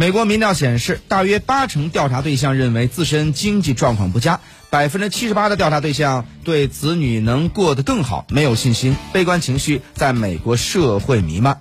美国民调显示大约八成调查对象认为自身经济状况不佳百分之七十八的调查对象对子女能过得更好没有信心悲观情绪在美国社会弥漫。